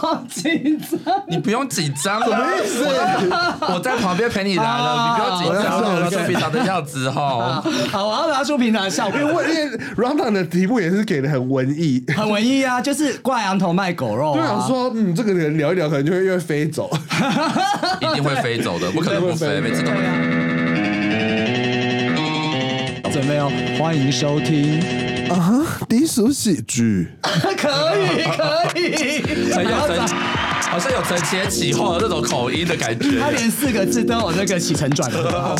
好紧张。你不用紧张，什么意思？我在旁边陪你来了，你不要紧张，我拿出平常的样子哈。好，我要拿出平常的笑，因为因为 round 的题目也是给的很文艺，很文艺啊，就是挂羊头卖狗肉。就想说，嗯，这个人聊一聊，可能就会越飞走，一定会飞走的，不可能不飞，每次都会。准备哦，欢迎收听啊，低俗喜剧，可 以可以，很有真，好像有承前启后的那种口音的感觉，他连四个字都有那个起承转合。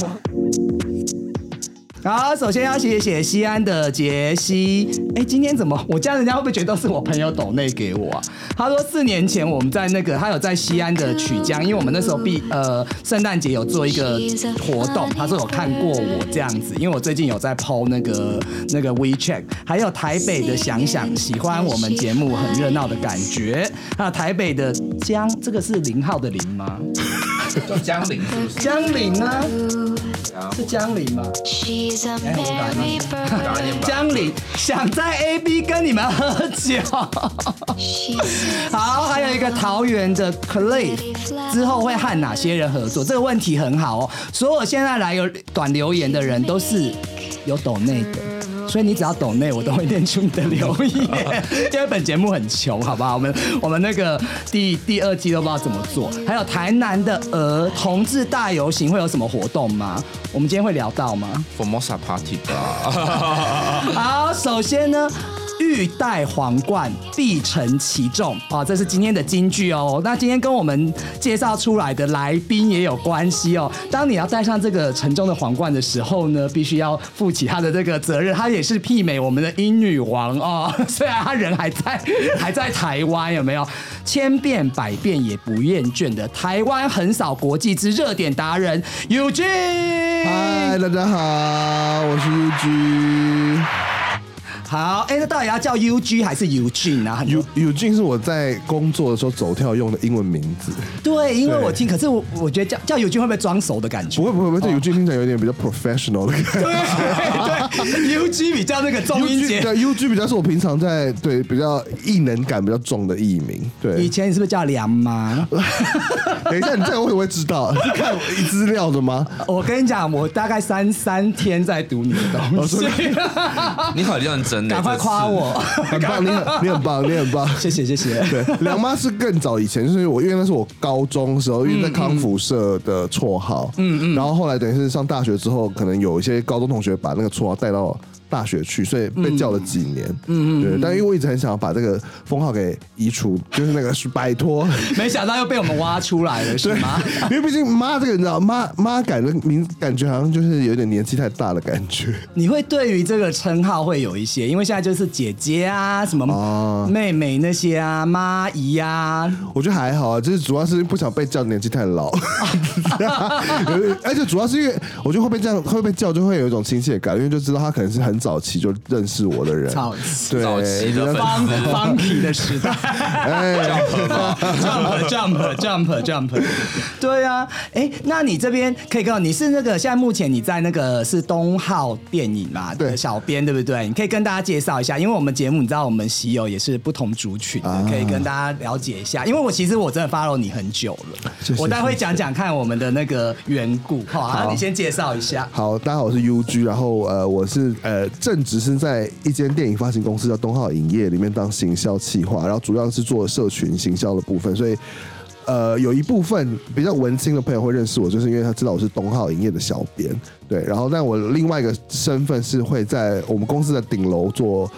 好，首先要谢谢西安的杰西。哎，今天怎么我家人家会不会觉得都是我朋友抖内给我啊？他说四年前我们在那个他有在西安的曲江，因为我们那时候毕呃圣诞节有做一个活动，他说有看过我这样子，因为我最近有在抛那个那个 WeChat，还有台北的想想喜欢我们节目很热闹的感觉，还有台北的江，这个是零号的零吗？叫江陵，江陵啊，是江林吗？江林想在 A B 跟你们喝酒。好，还有一个桃园的 Cliff，之后会和哪些人合作？这个问题很好哦。所有现在来有短留言的人都是有抖内的。所以你只要懂内，我都会念出你的留言。因为本节目很穷，好不好？我们我们那个第第二季都不知道怎么做。还有台南的儿同志大游行会有什么活动吗？我们今天会聊到吗？Formosa Party 吧。好，首先呢。欲戴皇冠，必承其重啊！这是今天的金句哦。那今天跟我们介绍出来的来宾也有关系哦。当你要戴上这个沉重的皇冠的时候呢，必须要负起他的这个责任。他也是媲美我们的英女王哦。虽然他人还在，还在台湾，有没有？千变百变也不厌倦的台湾横扫国际之热点达人 U G。嗨，大家好，我是 U G。好，哎，那到底要叫 U G 还是 U G 啊？U U G 是我在工作的时候走跳用的英文名字。对，因为我听，可是我我觉得叫叫 U G 会不会装熟的感觉？不会不会不会，这 U G 听起来有点比较 professional 的感觉。对对，U G 比较那个中音节。对，U G 比较是我平常在对比较异能感比较重的艺名。对，以前你是不是叫梁妈？等一下，你这个会不会知道？是看资料的吗？我跟你讲，我大概三三天在读你的东西。你好认真。赶快夸我，很棒，你很你很棒，你很棒，谢谢谢谢。对，梁妈是更早以前，就是我因为那是我高中时候，因为在康复社的绰号，嗯嗯，然后后来等于是上大学之后，可能有一些高中同学把那个绰号带到。大学去，所以被叫了几年。嗯嗯，对，但因为我一直很想要把这个封号给移除，就是那个是摆脱。没想到又被我们挖出来了，是吗？因为毕竟妈这个，你知道，妈妈感的名，感觉好像就是有点年纪太大的感觉。你会对于这个称号会有一些，因为现在就是姐姐啊，什么妹妹那些啊，妈姨啊。我觉得还好啊，就是主要是不想被叫年纪太老。而且主要是因为我觉得会被这样会被叫，就会有一种亲切感，因为就知道他可能是很。早期就认识我的人，早期的方 funky 的时代，jump jump jump jump，对啊，哎，那你这边可以跟你是那个现在目前你在那个是东浩电影嘛？对，小编对不对？你可以跟大家介绍一下，因为我们节目你知道我们喜友也是不同族群的，可以跟大家了解一下。因为我其实我真的 follow 你很久了，我待会讲讲看我们的那个缘故。好，你先介绍一下。好，大家好，我是 UG，然后呃，我是呃。正职是在一间电影发行公司叫东浩影业里面当行销企划，然后主要是做社群行销的部分，所以呃有一部分比较文青的朋友会认识我，就是因为他知道我是东浩影业的小编，对，然后但我另外一个身份是会在我们公司的顶楼做。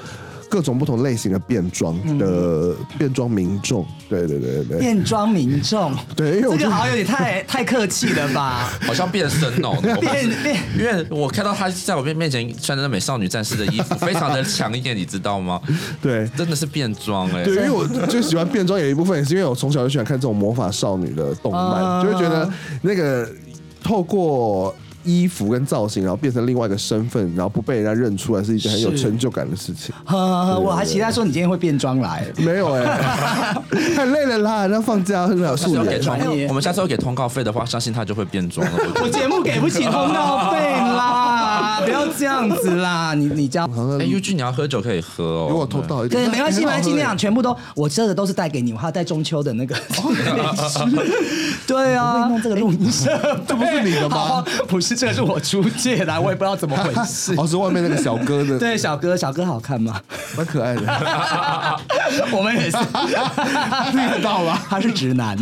各种不同类型的变装的变装民众，对对对对变装民众，对，这个好像有点太 太客气了吧？好像变身哦，变变，因为我看到他在我面面前穿着美少女战士的衣服，非常的强烈，你知道吗？对，真的是变装哎。对，因为我最喜欢变装，有一部分也是因为我从小就喜欢看这种魔法少女的动漫，就会觉得那个透过。衣服跟造型，然后变成另外一个身份，然后不被人家认出来，是一件很有成就感的事情。呵呵呵，我还期待说你今天会变装来。没有哎、太累了啦，那放假很好下次素颜。要给通专业，我们下次要给通告费的话，相信他就会变装了。我。节目给不起通告费啦，不要这样子啦，你你这样。哎，U G 你要喝酒可以喝哦。如果偷到一点，对，没关系，没关系，那那样全部都我这个都是带给你，我还要带中秋的那个。对啊，弄这个录音设备，这不是你的吗？不是，这个是我出借的，我也不知道怎么回事。哦，是外面那个小哥的，对，小哥，小哥好看吗？蛮可爱的。我们也是，听得到了？他是直男。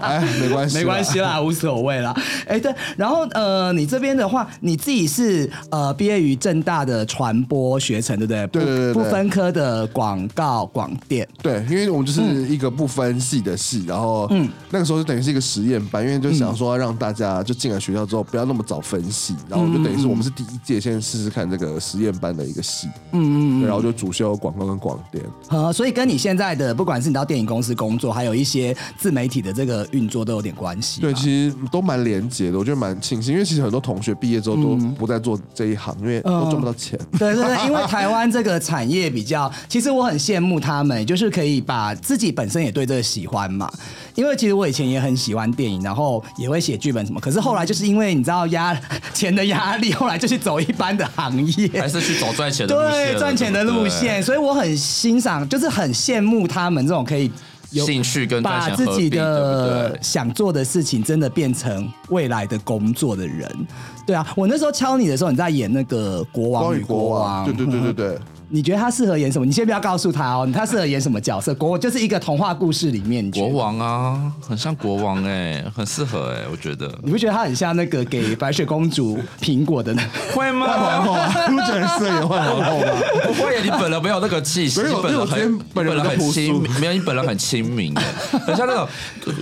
哎，没关系，没关。系啦，无所谓啦。哎，对，然后呃，你这边的话，你自己是呃毕业于正大的传播学程，对不对？对对对对不不分科的广告广电。对，因为我们就是一个不分系的系，然后嗯，那个时候就等于是一个实验班，因为就想说让大家就进了学校之后不要那么早分系，然后就等于是我们是第一届先试试看这个实验班的一个系，嗯嗯，然后就主修广告跟广电。呃，所以跟你现在的，不管是你到电影公司工作，还有一些自媒体的这个运作，都有点关系。对，其实都蛮连结的，我觉得蛮庆幸，因为其实很多同学毕业之后都不再做这一行，因为都赚不到钱。对对对，因为台湾这个产业比较，其实我很羡慕他们，就是可以把自己本身也对这个喜欢嘛。因为其实我以前也很喜欢电影，然后也会写剧本什么，可是后来就是因为你知道压钱的压力，后来就去走一般的行业，还是去走赚钱的路线对，赚钱的路线，所以我很欣赏，就是很羡慕他们这种可以有兴趣跟赚把自己钱合并，对不的？想做的事情真的变成未来的工作的人。对啊，我那时候敲你的时候，你在演那个国王与国王，对对对对对，你觉得他适合演什么？你先不要告诉他哦，他适合演什么角色？国就是一个童话故事里面，国王啊，很像国王哎、很适合哎、我觉得。你不觉得他很像那个给白雪公主苹果的那？会吗？皇后啊，你不觉得很适合演换皇后吗？不会耶，你本人没有那个气息，本人很，本人很亲，没有，你本人很亲民的，很像那种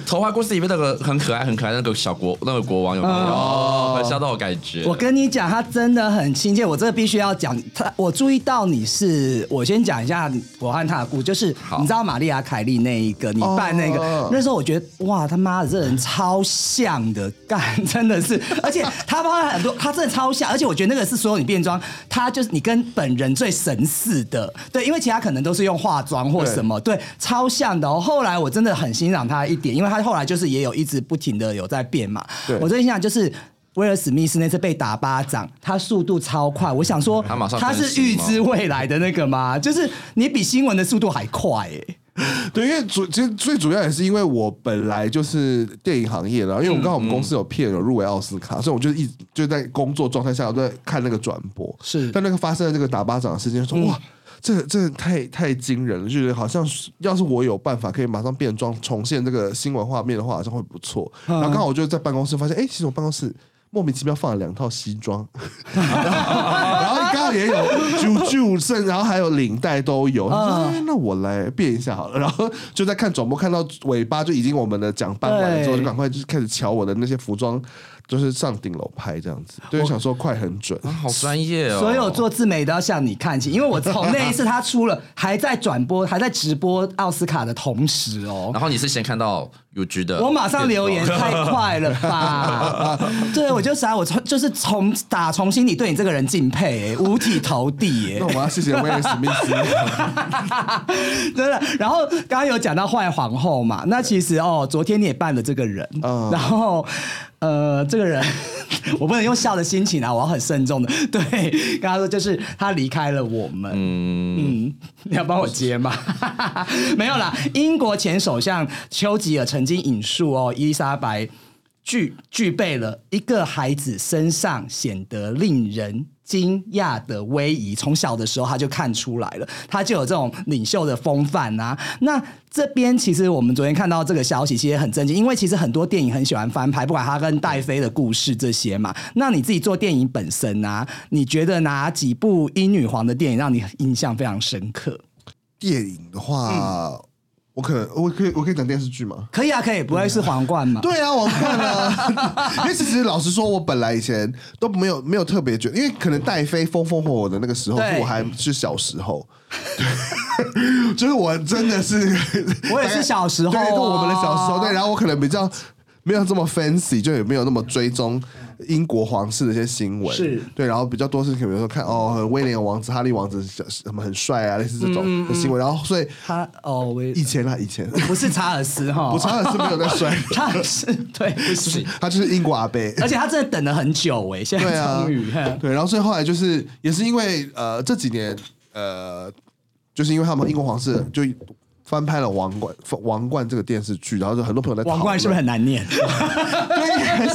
童话故事里面那个很可爱、很可爱那个小国那个国王有没有？哦，很像那种感觉。我跟你讲，他真的很亲切。我这个必须要讲，他我注意到你是，我先讲一下我和他的故事，就是你知道玛丽亚凯莉那一个，你扮那个，哦那时候我觉得哇，他妈的这人超像的，干 真的是，而且他包了很多，他真的超像，而且我觉得那个是所有你变装，他就是你跟本人最神似的，对，因为其他可能都是用化妆或什么，对，超像的哦。后来我真的很欣赏他一点，因为他后来就是也有一直不停的有在变嘛，对我最欣赏就是。威尔史密斯那次被打巴掌，他速度超快，我想说他马上他是预知未来的那个吗？就是你比新闻的速度还快哎、对，因为主其实最主要也是因为我本来就是电影行业的，因为我刚好我们公司有片有入围奥斯卡，所以我就一直就在工作状态下我都在看那个转播。是但那个发生的这个打巴掌的事件，说哇。这这太太惊人了，就觉得好像是要是我有办法可以马上变装重现这个新闻画面的话，好像会不错。然后刚好我就在办公室发现，哎，其实我办公室莫名其妙放了两套西装，然后刚好也有啾啾甚，然后还有领带都有。他说：“哎，那我来变一下好了。”然后就在看转播，看到尾巴就已经我们的奖颁完了之后，就赶快就是开始瞧我的那些服装，就是上顶楼拍这样子。对，想说快很准。啊好专业哦！所有做自媒都要向你看齐，因为我从那一次他出了，还在转播，还在直播奥斯卡的同时哦，然后你是先看到 UG 的，我马上留言，太快了吧？对，我就想我从就是从打从心里对你这个人敬佩、欸，五体投地耶、那我们要谢谢威尔史密斯。真的。然后刚刚有讲到坏皇后嘛，那其实哦，昨天你也扮了这个人，嗯然后呃，这个人 我不能用笑的心情啊，我要很慎重的。对，跟他说就是他离开了我们，嗯，嗯，你要帮我接吗？没有啦，英国前首相丘吉尔曾经引述哦，伊丽莎白具具备了一个孩子身上显得令人惊讶的威仪，从小的时候他就看出来了，他就有这种领袖的风范啊。那这边其实我们昨天看到这个消息，其实很震惊，因为其实很多电影很喜欢翻拍，不管他跟戴妃的故事这些嘛。那你自己做电影本身啊，你觉得哪几部英女皇的电影让你印象非常深刻？电影的话，我可能我可以我可以讲电视剧吗？可以啊，可以，不会是皇冠吗？对啊，我看了，因为其实老实说，我本来以前都没有没有特别觉得，因为可能戴妃风风火火的那个时候，对我还是小时候，对，就是我真的是，我也是小时候我们的小时候，对，然后我可能比较。没有这么 fancy，就也没有那么追踪英国皇室的一些新闻，是。对，然后比较多是比如说看哦，威廉王子、哈利王子什么很帅啊，类似这种嗯的新闻，然后所以他哦，我以前啊，以前。不是查尔斯哈，不，查尔斯没有在帅，查尔斯对，不是，他就是英国阿贝。而且他真的等了很久哎，现在对啊终于，哼对，然后所以后来就是也是因为呃这几年呃，就是因为他们英国皇室就翻拍了《王冠》《王冠》这个电视剧，然后就很多朋友在王冠是不是很难念？对，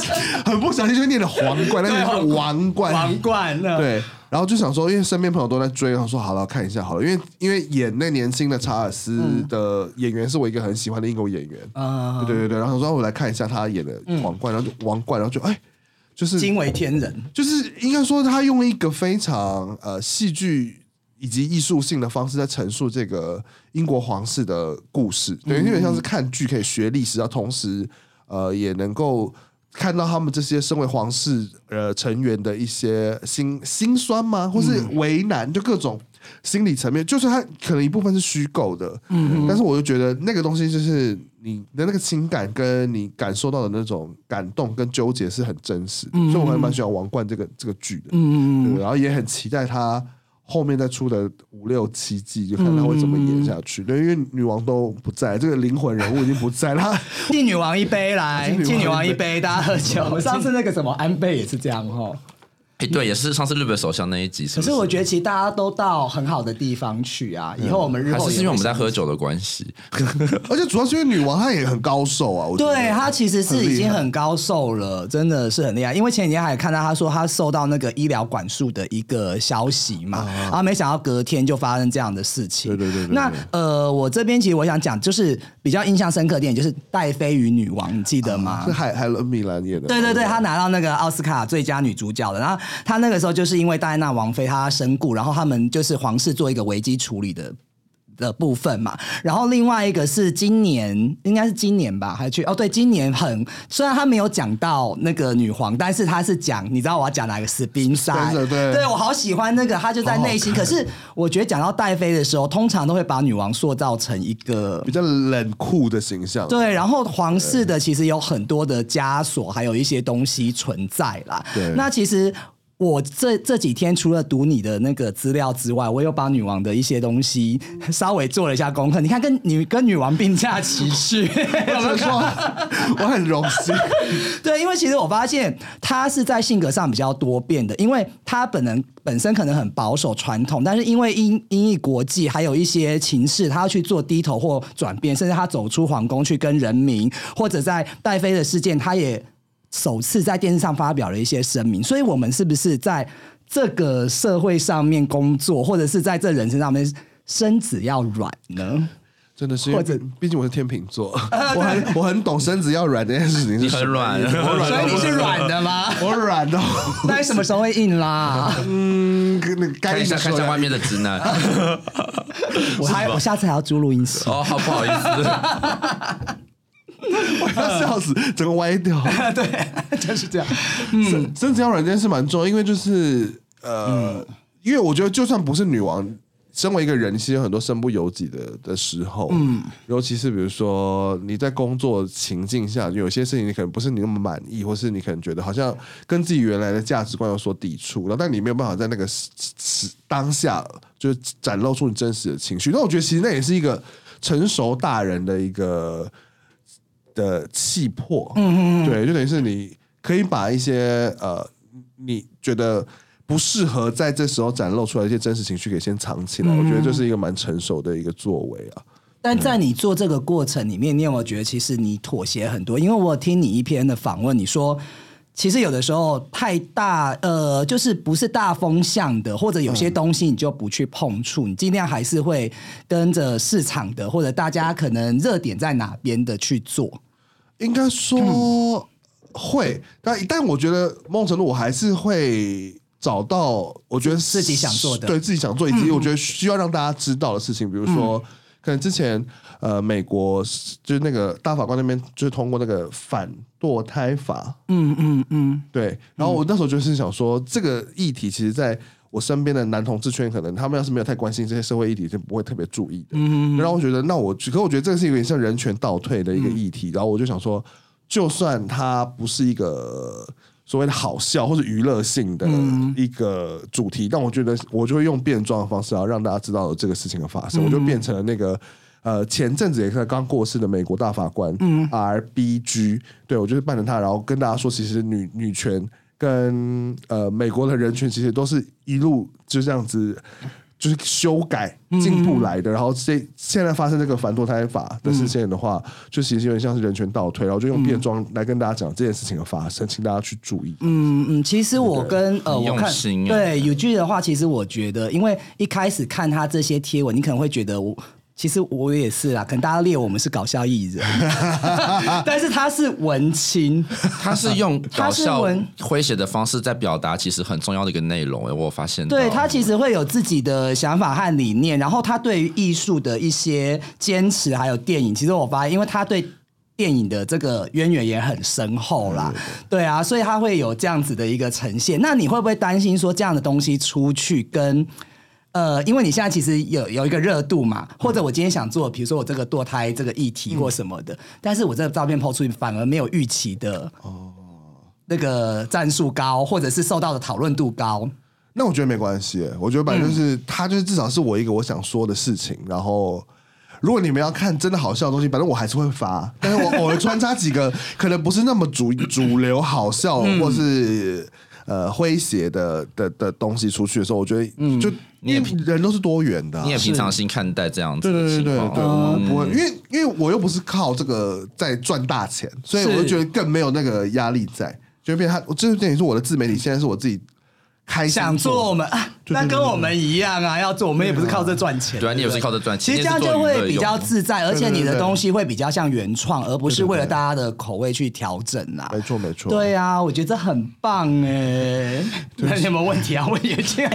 很不小心就念了皇冠，但是是王冠，王冠呢？对，然后就想说，因为身边朋友都在追，然后说好了，看一下好了，因为因为演那年轻的查尔斯的演员是我一个很喜欢的英国演员，嗯，对对对，然后说我来看一下他演的皇冠，然后就王冠，然后就哎，就是惊为天人。就是应该说他用一个非常呃戏剧以及艺术性的方式在陈述这个英国皇室的故事，对，有点像是看剧可以学历史，然后同时呃也能够。看到他们这些身为皇室呃成员的一些心心酸吗，或是为难，就各种心理层面，就是它可能一部分是虚构的，嗯，但是我就觉得那个东西就是你的那个情感跟你感受到的那种感动跟纠结是很真实的，所以我还蛮喜欢《王冠》这个这个剧的，嗯嗯，然后也很期待它后面再出的五六七季，就看他会怎么演下去。对，因为女王都不在，这个灵魂人物已经不在了。敬女王一杯来，敬女王一杯大家喝酒。上次那个什么安倍也是这样哈。哎，对，也是上次日本首相那一集，是是可是我觉得其实大家都到很好的地方去啊，以后我们日后还是因为我们在喝酒的关系，而且主要是因为女王她也很高寿啊，我觉得对她其实是已经很高寿了，真的是很厉害。因为前几天还看到她说她受到那个医疗管束的一个消息嘛，然后没想到隔天就发生这样的事情。啊对对对对对那呃，我这边其实我想讲，就是比较印象深刻的电影就是《戴妃与女王》，你记得吗？是海海伦米兰演的。对对对，她拿到那个奥斯卡最佳女主角的。然后她那个时候就是因为戴安娜王妃她身故，然后他们就是皇室做一个危机处理的。的部分嘛，然后另外一个是今年，应该是今年吧，还去哦，对，今年很虽然他没有讲到那个女皇，但是他是讲，你知道我要讲哪个斯宾塞 Spencer，对我好喜欢那个，他就在内心。可是我觉得讲到戴妃的时候，通常都会把女王塑造成一个比较冷酷的形象。对，然后皇室的其实有很多的枷锁，还有一些东西存在啦。对那其实。我这这几天除了读你的那个资料之外，我又把女王的一些东西稍微做了一下功课。你看，跟女跟女王并驾齐驱，有没有看？我很荣幸。对，因为其实我发现她是在性格上比较多变的，因为她本人本身可能很保守传统，但是因为因因应国际还有一些情势，她要去做低头或转变，甚至她走出皇宫去跟人民，或者在戴妃的事件，她也首次在电视上发表了一些声明。所以，我们是不是在这个社会上面工作，或者是在这人生上面，身子要软呢？真的是，因为或者毕竟我是天秤座，我很我很懂身子要软这件事情是你很软所以你是软的吗？我软的，那你什么时候会硬啦？嗯，那个该看一下看一下外面的直男。我还我下次还要租录音室。哦，好不好意思，我要笑死，整个歪掉。对，就是这样。嗯身子要软件是蛮重要，因为就是呃，因为我觉得就算不是女王，身为一个人，其实有很多身不由己的的时候，嗯，尤其是比如说你在工作情境下，有些事情你可能不是你那么满意，或是你可能觉得好像跟自己原来的价值观有所抵触，然后但你没有办法在那个时时当下就展露出你真实的情绪。那我觉得其实那也是一个成熟大人的一个的气魄，嗯嗯，对，就等于是你可以把一些呃你觉得不适合在这时候展露出来的一些真实情绪给先藏起来，我觉得这是一个蛮成熟的一个作为啊。但在你做这个过程里面，你有没有觉得其实你妥协很多？因为我有听你一篇的访问，你说其实有的时候太大，呃，就是不是大风向的，或者有些东西你就不去碰触，你尽量还是会跟着市场的，或者大家可能热点在哪边的去做。应该说会，但但我觉得某种程度我还是会找到我觉得自己想做的对自己想做，以及我觉得需要让大家知道的事情，比如说。可能之前，呃，美国就是那个大法官那边就是通过那个反堕胎法，嗯嗯嗯，对。然后我那时候就是想说，这个议题其实在我身边的男同志圈，可能他们要是没有太关心这些社会议题，就不会特别注意的。嗯然后我觉得，那我可我觉得这个是有点像人权倒退的一个议题。然后我就想说，就算它不是一个所谓的好笑或者娱乐性的一个主题，但我觉得我就会用变装的方式，然后让大家知道有这个事情的发生，我就变成了那个。呃，前阵子也是刚过世的美国大法官，嗯，RBG，对我就是扮成他，然后跟大家说，其实女女权跟呃美国的人权，其实都是一路就这样子，就是修改进步来的。然后这现在发生这个反堕胎法的事件的话，就其实有点像是人权倒退，然后就用变装来跟大家讲这件事情的发生，请大家去注意。嗯嗯，其实我跟呃我看对有句的话，其实我觉得，因为一开始看他这些贴文，你可能会觉得我。其实我也是啦，可能大家列我们是搞笑艺人，但是他是文青，他是用他 搞笑文诙谐的方式在表达其实很重要的一个内容。哎，我有发现，对他其实会有自己的想法和理念，然后他对于艺术的一些坚持，还有电影，其实我发现，因为他对电影的这个渊源也很深厚啦，对啊，所以他会有这样子的一个呈现。那你会不会担心说这样的东西出去跟？呃，因为你现在其实有有一个热度嘛，或者我今天想做，比如说我这个堕胎这个议题或什么的，但是我这个照片抛出去反而没有预期的哦，那个战术高，或者是受到的讨论度高，那我觉得没关系，我觉得反正就是他就是至少是我一个我想说的事情，然后。如果你们要看真的好笑的东西，反正我还是会发，但是我偶尔穿插几个可能不是那么主主流好笑或是呃诙谐的的的东西出去的时候，我觉得就你也因为人都是多元的啊、你也平常心看待这样子的对对对对。对，我不会，因为因为我又不是靠这个在赚大钱，所以我就觉得更没有那个压力在，就变成他，我这电影是我的自媒体，现在是我自己开心想做我们，啊对对对那跟我们一样啊，要做我们也不是靠这赚钱，对啊，你也不是靠这赚钱，其实这样就会比较自在，而且你的东西会比较像原创，而不是为了大家的口味去调整啊。没错没错，对啊，我觉得这很棒哎。那你有没有问题啊？问眼镜，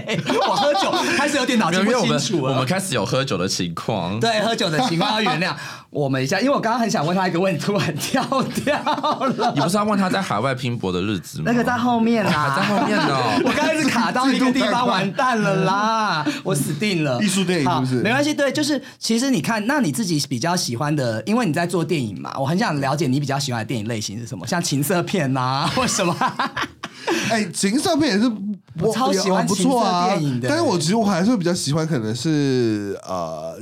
我喝酒开始有点脑筋不因为我们清楚了。我们开始有喝酒的情况，对喝酒的情况要原谅我们一下，因为我刚刚很想问他一个问题，突然跳掉了你。不是要问他在海外拼搏的日子吗？那个在后面啦，还在后面呢 我刚开始卡到一个地方，完蛋了啦，我死定了。艺术电影是不是没关系，对，就是其实你看，那你自己比较喜欢的，因为你在做电影嘛，我很想了解你比较喜欢的电影类型是什么，像情色片呐、或什么。哎，情色片也是我超喜欢也不错啊电影的但是我其实我还是会比较喜欢，可能是呃，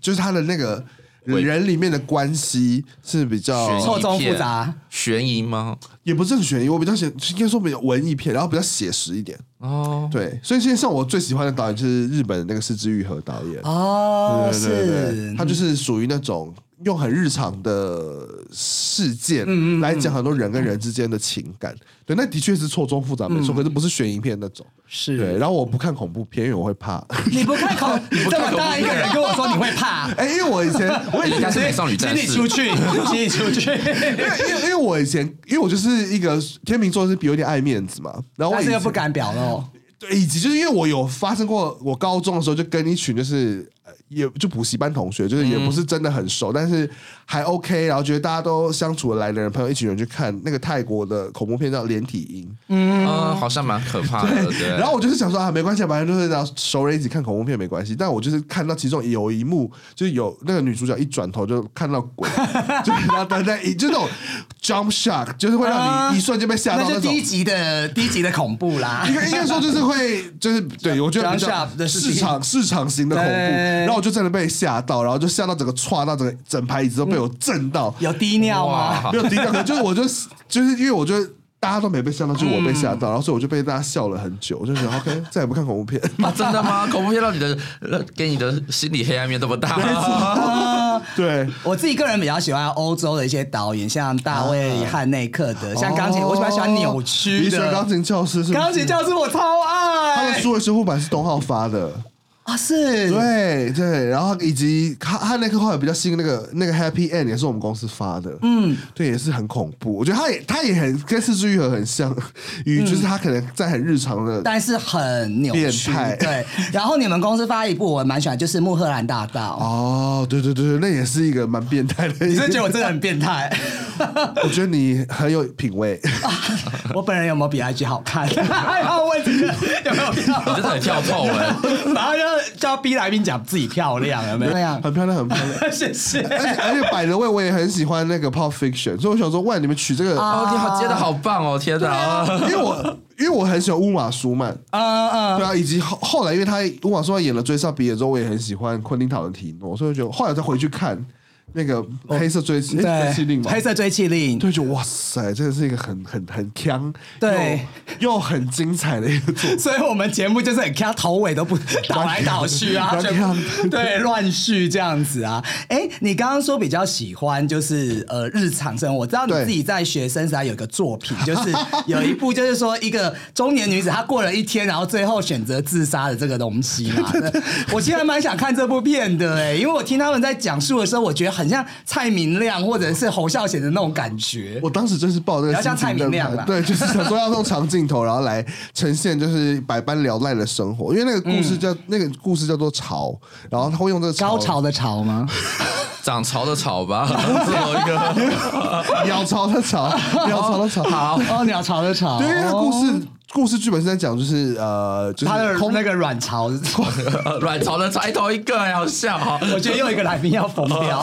就是他的那个伪人里面的关系是比较错综复杂，悬疑吗？也不是很悬疑，我比较喜应该说比较文艺片，然后比较写实一点。哦，对，所以现在像我最喜欢的导演就是日本的那个是枝裕和导演。哦，对对对他就是属于那种用很日常的事件嗯来讲很多人跟人之间的情感。对，那的确是错综复杂没错，可是不是悬疑片那种。嗯是对，然后我不看恐怖片，因为我会怕。你不看恐，你不看恐怖这么大一个人跟我说你会怕，哎，因为我以前我以前是美少女战士，请你出去，请你出去。因为因为因为我以前因为我就是一个天秤座是比有点爱面子嘛，然后我但是又不敢表露，对，以及就是因为我有发生过，我高中的时候就跟一群就是呃也就补习班同学，就是也不是真的很熟，但是还 OK，然后觉得大家都相处得来的人，朋友一起人去看那个泰国的恐怖片叫《连体婴》，嗯，好像蛮可怕的，对。然后我就是想说啊，没关系，反正就是然后熟人一起看恐怖片没关系。但我就是看到其中有一幕，就是有那个女主角一转头就看到鬼，就然后等等，就那种 jump shock，就是会让你一瞬间被吓到种那就第。一集的低级的恐怖啦应。该应该说就是会就是对我觉得比 Jump 较 shot 的是市场市场型的恐怖，对然后我就真的被吓到，然后就吓到整个歘到整个整排椅子都被我震到，有滴尿吗？没有低尿，可就是我就是就是因为我觉得大家都没被吓到，就我被吓到，然后所以我就被大家笑了很久，我就觉得 OK，再也不看恐怖片。啊，真的吗？恐怖片让你的让给你的心理黑暗面这么大？吗 对，我自己个人比较喜欢欧洲的一些导演，像大卫汉内克的，像钢琴，我喜欢喜欢扭曲你喜欢钢。琴教师是钢琴教师我超爱他的数位修复版是东浩发的，啊，是，对对，然后以及他他那个后来比较新那个那个 Happy End 也是我们公司发的，嗯，对，也是很恐怖。我觉得他也他也很跟四之愈合很像，与就是他可能在很日常的，但是很扭曲变态。对，然后你们公司发一部我蛮喜欢，就是《穆赫兰大道》。哦，对对对对，那也是一个蛮变态的。你是觉得我真的很变态？我觉得你很有品味。我本人有没有比 IG 好看？还好问这个有没有漂你真的很跳透哎、然后就就要逼来宾讲自己漂亮，有没有？对啊，很漂亮，很漂亮。谢谢。而且而且，百的位我也很喜欢那个 Pulp Fiction，所以我想说，哇，你们取这个，哦，你好接的好棒哦！天哪，因为我因为我很喜欢乌玛舒曼，啊啊，对啊，以及后后来，因为他乌玛舒曼演了《追上比尔》之后，我也很喜欢昆汀塔伦提诺，所以我就后来再回去看那个黑色追诶追气令嘛，黑色追气令，对，就哇塞，真的是一个很很很强，对又，又很精彩的一个作品。所以我们节目就是很强头尾都不倒来倒去啊，对乱序这样子啊。哎，你刚刚说比较喜欢就是呃日常生活，我知道你自己在学生时代有个作品，就是有一部就是说一个中年女子她过了一天，然后最后选择自杀的这个东西嘛。我其实还蛮想看这部片的哎，因为我听他们在讲述的时候，我觉得很像蔡明亮或者是侯孝贤的那种感觉。我当时真是抱这个比较像蔡明亮 对，就是想说要用长镜头，然后来呈现就是百般聊赖的生活，因为那个故事叫、那个故事叫做潮，然后他会用这个高潮的潮吗？涨潮的潮吧，最后一个。鸟巢的巢，鸟巢的巢。好，哦，鸟巢的巢，对，因为那个故哦。事故事剧本是在讲就是呃，就是他的空那个卵巢，卵巢的才头一个，好笑哈。我觉得又一个来宾要疯掉，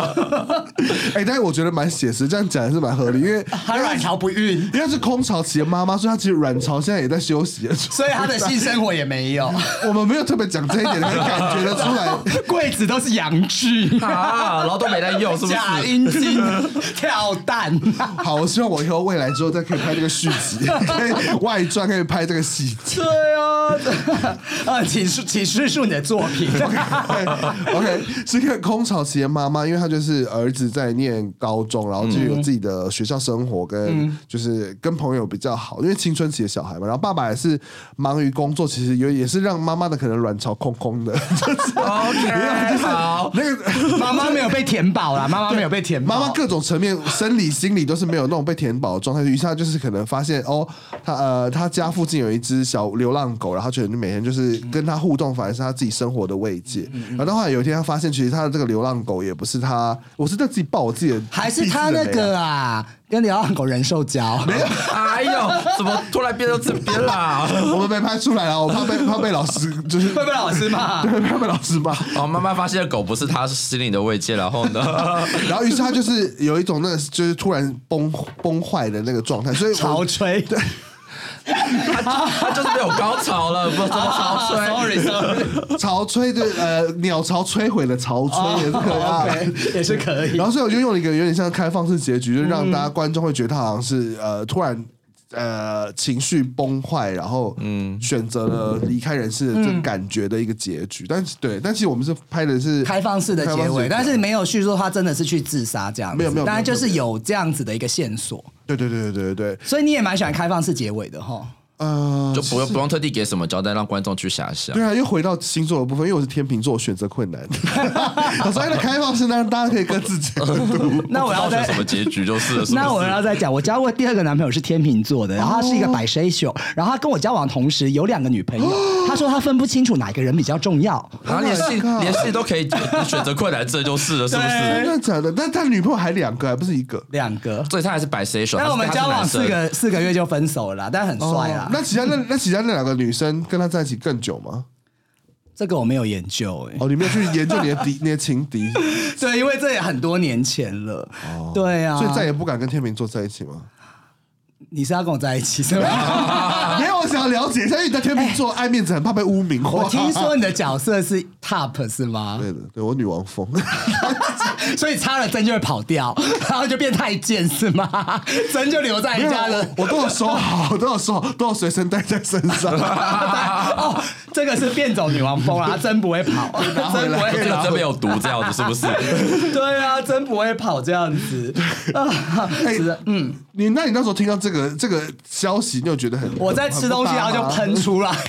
哎、但是我觉得蛮写实，这样讲还是蛮合理，因为他卵巢不孕，因为是空巢期的妈妈，所以她其实卵巢现在也在休息。所以她的性生活也没有，我们没有特别讲这一点，但是感觉得出来。柜子都是阳具。啊，然后都没在用，是不假是？阴茎跳蛋，好，我希望我以后未来之后再可以拍这个续集，可以外传，可以拍这个戏。对啊，啊，请述请叙述你的作品。OK，是一个空巢期的妈妈，因为她就是儿子在念高中，然后就有自己的学校生活，跟就是跟朋友比较好，因为青春期的小孩嘛。然后爸爸也是忙于工作，其实有也是让妈妈的可能卵巢空空的，就是 OK，好，那个妈妈没有被填饱啦，妈妈没有被填饱。妈妈各种层面，生理、心理都是没有那种被填饱的状态。于是她就是可能发现哦，她呃，她家附近有一只小流浪狗，然后觉得每天就是跟它互动，反而是它自己生活的慰藉。然后到后来有一天，他发现其实他的这个流浪狗也不是他，我是在自己抱我自己的，还是他那个啊，跟流浪狗人兽交。没有，哎呦，怎么突然变到这边啦？我们被拍出来了，我怕被 怕被老师就是会被老师骂。对怕被老师骂。哦，妈妈发现狗不是它心灵的慰藉，然后呢？然后于是他就是有一种那个就是突然崩崩坏的那个状态，所以我潮吹，对 它它就是没有高潮了，不怎么潮吹。sorry sorry，潮吹的呃鸟巢摧毁了潮吹也是可以也是可以。然。后所以我就用了一个有点像开放式结局，就让大家观众会觉得他好像是呃突然呃情绪崩坏，然后嗯。选择了离开人世的这个感觉的一个结局。但是对，但其实我们是拍的是开放式的结尾，但是没有叙述他真的是去自杀这样没有没有当然就是有这样子的一个线索，对对对对对对对，所以你也蛮喜欢开放式结尾的哈。呃，就不用不用特地给什么交代，让观众去遐想对。啊，又回到星座的部分，因为我是天秤座，我选择困难。所以的开放式让，大家可以跟自己 那我要再什么结局就是了，是是那我要再讲，我交过第二个男朋友是天秤座的，然后他是一个百谁秀，然后他跟我交往的同时有两个女朋友，他说他分不清楚哪个人比较重要。然后连 Oh 戏连戏都可以选择困难这就是了，是不对是？真的假的？但他女朋友还两个，还不是一个。两个，所以他还是 bisexual，但我们交往四个四个月就分手了啦，但很帅那其他那那其他那两个女生跟他在一起更久吗？这个我没有研究哎、哦，你没有去研究你的敌 你的情敌，对，因为这也很多年前了。对啊，所以再也不敢跟天秤座在一起吗？你是要跟我在一起是吗？没有，我想要了解一下，因为你在天秤座爱面子，很怕被污名化。我听说 你的角色是 top 是吗？对的，对我女王风，所以插了针就会跑掉，然后就变太监是吗？针就留在人家的。我都有收好，都有收好，都有随身带在身上。哦，这个是变种女王风啦，针不会跑，针不会这个跑真没有毒，这样子是不是？对啊，针不会跑这样子。啊，是，嗯，你那你那时候听到这个这个消息，你有觉得很我在吃东西，然后就喷出来。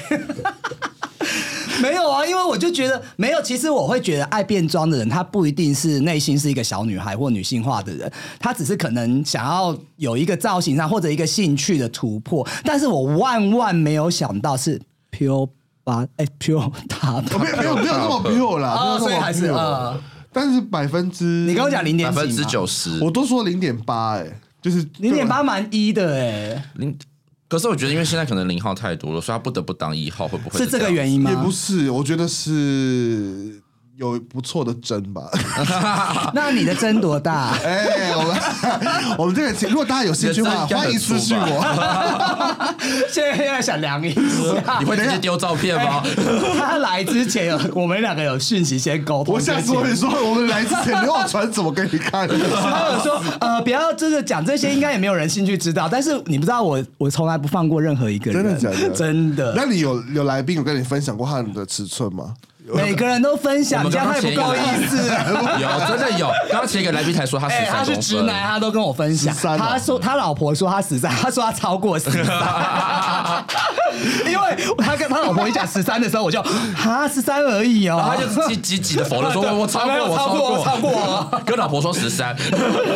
没有啊，因为我就觉得没有。其实我会觉得爱变装的人，她不一定是内心是一个小女孩或女性化的人，她只是可能想要有一个造型上或者一个兴趣的突破。但是我万万没有想到是 pure 八哎 pure 他我没有没有没有那么 pure 啦，没有哦，那么所以还是 pure 呃，但是百分之你跟我讲零点百分之九十，我都说零点八，哎，就是零点八蛮一的哎，零，可是我觉得因为现在可能零号太多了，所以他不得不当一号，会不会是这个原因？吗？也不是，我觉得是有不错的针吧。那你的针多大？哎，我们 我们这个，如果大家有兴趣的话，欢迎私信我。现在现在想量一下。你会直接丢照片吗？他来之前有我们两个有讯息先沟通。我下次我跟你说，我们来之前没有传怎么给你看？他有说，呃，不要真的讲这些，应该也没有人兴趣知道。但是你不知道我，我从来不放过任何一个人，真的假的？真的。那你有有来宾有跟你分享过他们的尺寸吗？每个人都分享，我们这样太不够意思。有真的有，刚刚前一个来宾才说他十哎，他是直男，他都跟我分享。13哦他说他老婆说他十三，他说他超过十三。因为他跟他老婆一讲十三的时候，我就哈十三而已哦。然后他就积积极的否认说，我我超过，我超过过，我超过我跟老婆说十三，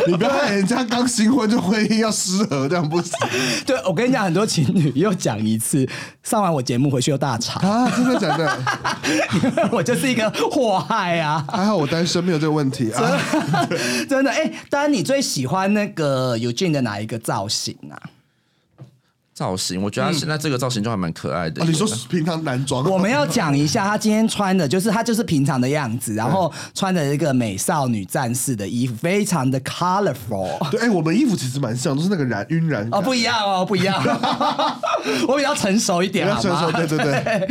你不要害人家刚新婚就婚姻要失和，这样不行对，我跟你讲，很多情侣又讲一次，上完我节目回去又大吵，啊！真的假的？我就是一个祸害啊。还好我单身没有这个问题啊。真的，哎、丹，你最喜欢那个 Eugene 的哪一个造型啊？造型，我觉得他现在这个造型就还蛮可爱的。哦，你说平常男装？我们要讲一下，他今天穿的就是他就是平常的样子，然后穿的一个美少女战士的衣服，非常的 colorful。对，哎，我们衣服其实蛮像，都是那个染晕染感哦，不一样哦，不一样。我比较成熟一点，好吗？比较成熟对对对。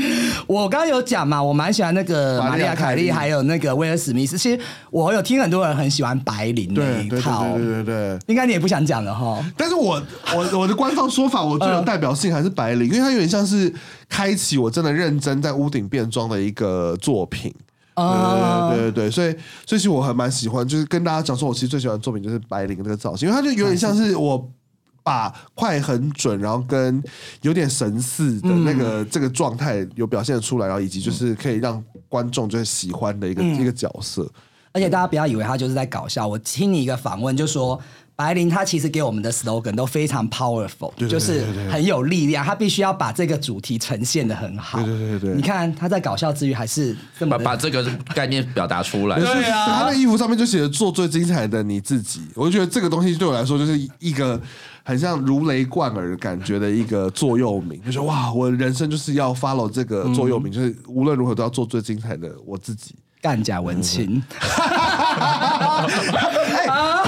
我刚刚有讲嘛，我蛮喜欢那个玛丽亚凯莉，还有那个威尔史密斯。其实我有听很多人很喜欢白领那对对对，对对对对。应该你也不想讲了哈。但是我我我的官方说法，我最有代表性还是白领，因为它有点像是开启我真的认真在屋顶变装的一个作品。对对对，所以所以其实我还蛮喜欢，就是跟大家讲说，我其实最喜欢的作品就是白领那个造型，因为它就有点像是我把快很准，然后跟有点神似的那个、这个状态有表现出来，然后以及就是可以让观众就是喜欢的一个、一个角色。而且大家不要以为他就是在搞笑。我听你一个访问就说，白灵他其实给我们的 slogan 都非常 powerful，对对对就是很有力量。他必须要把这个主题呈现的很好。对对对对你看他在搞笑之余还是这么把把这个概念表达出来。对啊他的衣服上面就写着“做最精彩的你自己”，我就觉得这个东西对我来说就是一个很像如雷贯耳感觉的一个座右铭，就是哇，我人生就是要 follow 这个座右铭，就是无论如何都要做最精彩的我自己。干假文青。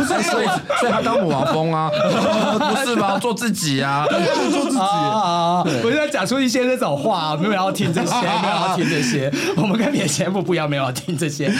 不是，所以 所以他当母王风啊，不是吗？做自己啊，做自己，啊！我现在讲出一些那种话，没有要听这些，没有要听这些。我们跟别的节目不一样，没有要听这些。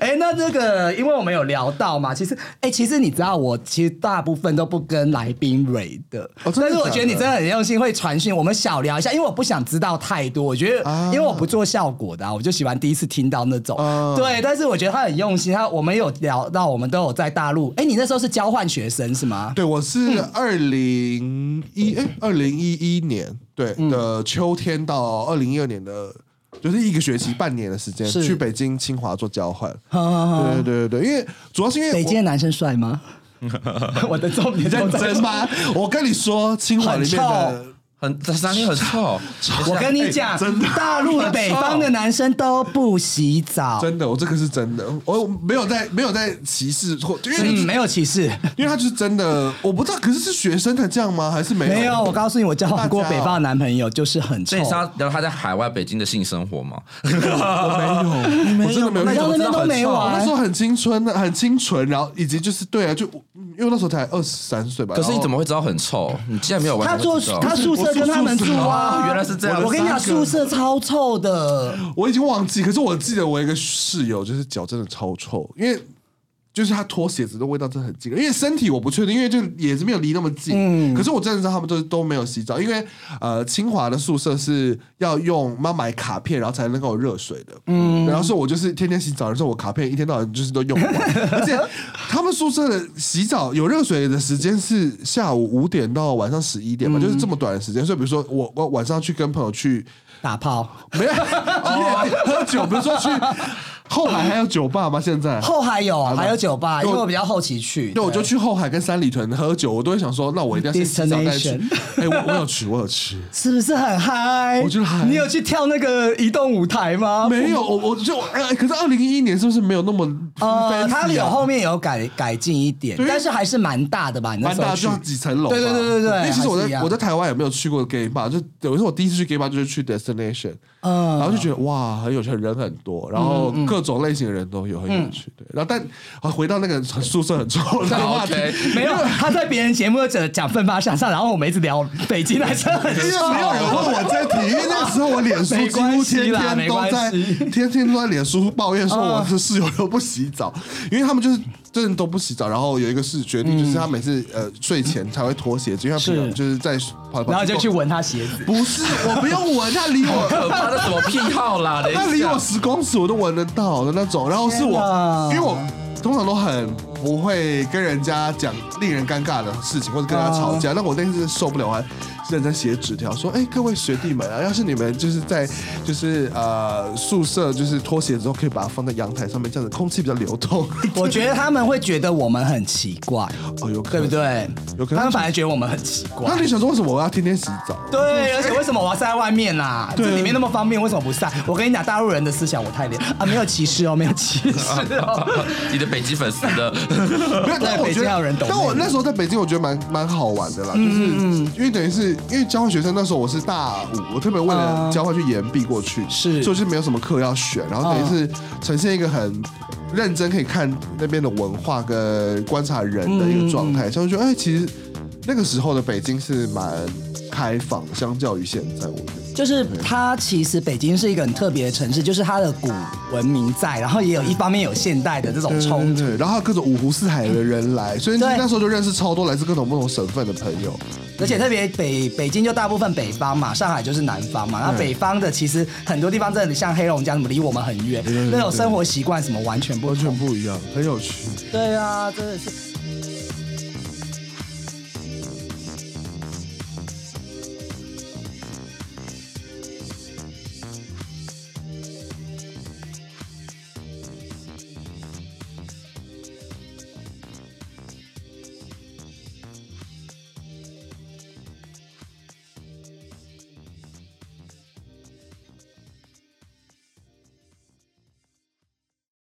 哎，那这个，因为我们有聊到嘛，其实，哎，其实你知道，我其实大部分都不跟来宾蕊的，但是我觉得你真的很用心，会传讯，我们小聊一下，因为我不想知道太多。我觉得，啊因为我不做效果的、啊，我就喜欢第一次听到那种。啊对，但是我觉得他很用心，他我们有聊到，我们都有在大陆。哎，你那时候是交换学生是吗？对我是二零一哎二零一一年对的秋天到二零一二年的。就是一个学期半年的时间去北京清华做交换，对对对对，因为主要是因为北京的男生帅吗？我的重点都在真吗？我跟你说，清华里面的很很三天很臭。我跟你讲，大陆北方的男生都不洗澡，真的，我这个是真的，我没有在没有在歧视或，因为、嗯，没有歧视，因为他就是真的，我不知道，可是是学生才这样吗？还是没有？没有。我告诉你，我交往过 北方的男朋友，就是很臭所以。是要聊他在海外北京的性生活吗？我没有，我真的没有。那边都没我玩那时候很青春的，很清纯，然后以及就是对啊，就因为那时候才二十三岁吧。可是你怎么？会知道很臭？你既然没有玩，他住怎么会知道他宿舍跟他们住啊哦，原来是这样我跟你讲，宿舍超臭的。我已经忘记，可是我记得我有一个室友，就是脚真的超臭，因为就是他脱鞋子的味道真的很近，因为身体我不确定，因为就也是没有离那么近。嗯可是我真的知道他们都都没有洗澡，因为呃，清华的宿舍是要用妈买卡片，然后才能够有热水的。嗯，然后说我就是天天洗澡的时候，我卡片一天到晚就是都用不完，而且他们宿舍的洗澡有热水的时间是下午五点到晚上十一点嘛，就是这么短的时间。所以比如说我我晚上去跟朋友去打炮，没有 喝酒，比如说去后海还有酒吧吗？现在？后海有，还有酒吧，因因为为我比较后期去，对，我就去后海跟三里屯喝酒，我都会想说，那我一定要先洗澡再去 Destination。哎，我我有去，我有去。是不是很嗨？我觉得嗨你有去跳那个移动舞台吗？没有，我我就哎，可是二零一一年是不是没有那么呃它有啊后面有改改进一点，但是还是蛮大的吧？蛮大就要几层楼。对对对对对因为其实我在我在台湾有没有去过 gay bar，就有一次我第一次去 gay bar 就是去 destination，嗯然后就觉得哇很有趣，人很多，然后各种类型的人都有，很有趣。对，然后但啊回到那个 宿舍很臭的话 题，没有，他在别人节目讲讲奋发向上，然后我们一直聊北京还是很臭。没有人问我这题，因为那时候我脸书没几乎天天都在系天天都在脸书抱怨说嗯。我的室友都不洗澡，因为他们就是真的都不洗澡，然后有一个是决定就是他每次呃睡前才会脱鞋子，因为他平常是。就是在跑跑然后就去闻他鞋子。不是我不用闻，他离我可怕的什么癖好啦？他离我十公尺我都闻得到的那种，然后是我，因为我通常都很不会跟人家讲令人尴尬的事情，或者跟人家吵架。那我那次受不了，我还认真写纸条说：“哎，各位学弟们啊，要是你们就是在就是呃宿舍就是脱鞋子之后，可以把它放在阳台上面，这样子空气比较流通。我觉得他们会觉得我们很奇怪，哦，有可能对不？对？有可能他们反而觉得我们很奇怪那。你想说为什么我要天天洗澡？对，而且为什么我要晒在外面啦？对这里面那么方便，为什么不晒？我跟你讲，大陆人的思想我太连啊，没有歧视哦，没有歧视哦。你的北极粉丝的，没有，但我北觉得京还有人懂，但我那时候在北京，我觉得蛮蛮好玩的啦，就是因为等于是因为交换学生那时候我是大五，我特别为了嗯交换去延毕过去，是。就是没有什么课要选，然后等于是呈现一个很认真可以看那边的文化跟观察人的一个状态，所以我觉得哎，其实那个时候的北京是蛮开放，相较于现在，我觉得。就是它其实北京是一个很特别的城市，就是它的古文明在，然后也有一方面有现代的这种冲突。对，然后各种五湖四海的人来，所以对那时候就认识超多来自各种不同省份的朋友。而且特别北北京就大部分北方嘛，上海就是南方嘛。那北方的其实很多地方真的像黑龙江什么离我们很远，那种生活习惯什么完全不完全。不一样，很有趣。对啊，真的是。